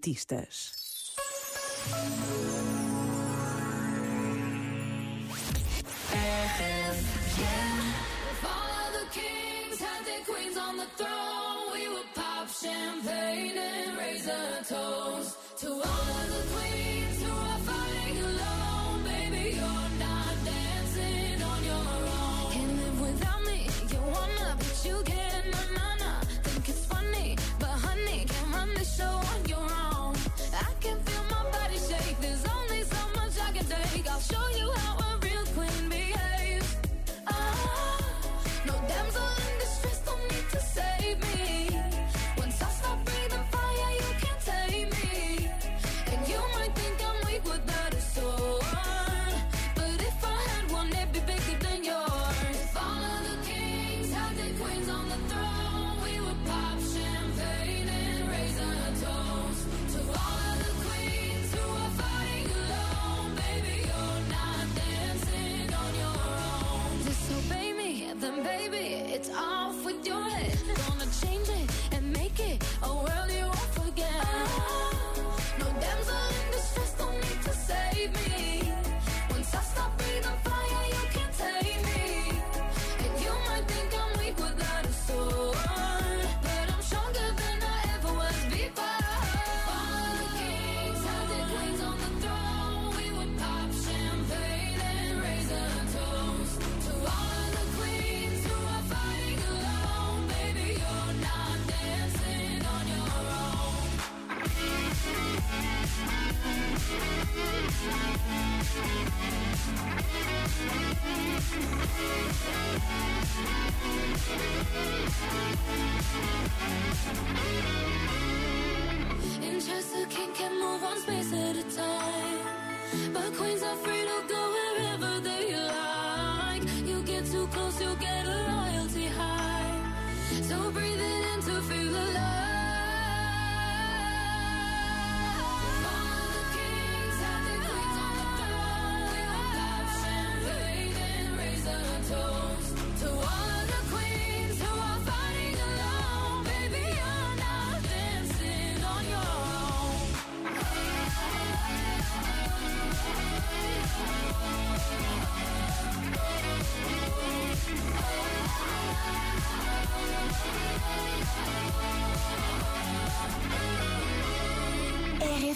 artistas. champagne and raise a toast to all of the queens with the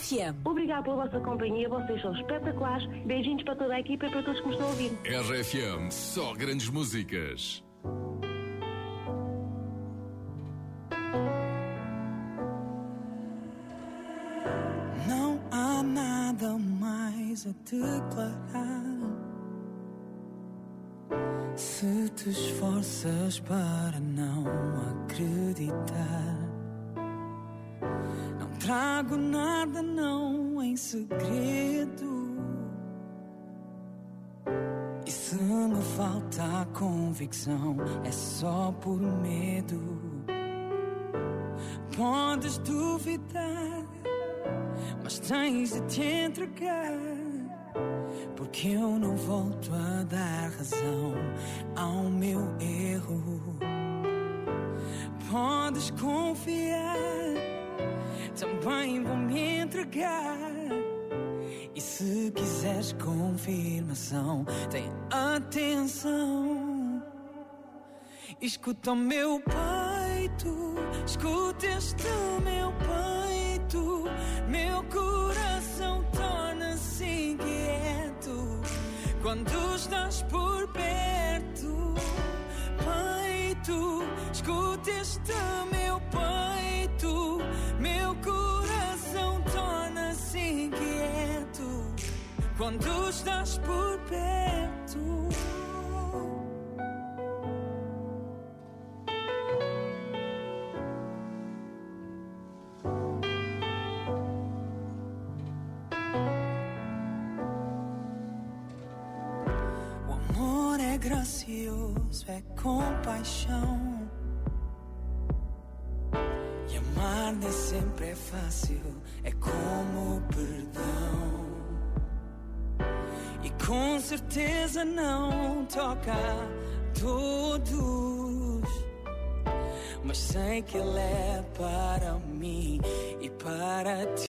RFM. Obrigado pela vossa companhia, vocês são espetaculares. Beijinhos para toda a equipa e para todos que me estão a ouvir. RFM, só grandes músicas. Não há nada mais a declarar. Se te esforças para não acreditar, trago nada, não em segredo. E se me falta convicção, é só por medo. Podes duvidar mas tens de te entregar. Porque eu não volto a dar razão ao meu erro. Podes confiar, também vou me entregar. E se quiseres confirmação, tem atenção. Escuta o meu peito, escuta este meu peito. Meu coração torna-se inquieto quando estás por perto. Peito, escuta este meu peito. Quando estás por perto. O amor é gracioso, é compaixão. E amar nem sempre é fácil, é como perdão. Com certeza não toca a todos. Mas sei que ele é para mim e para ti.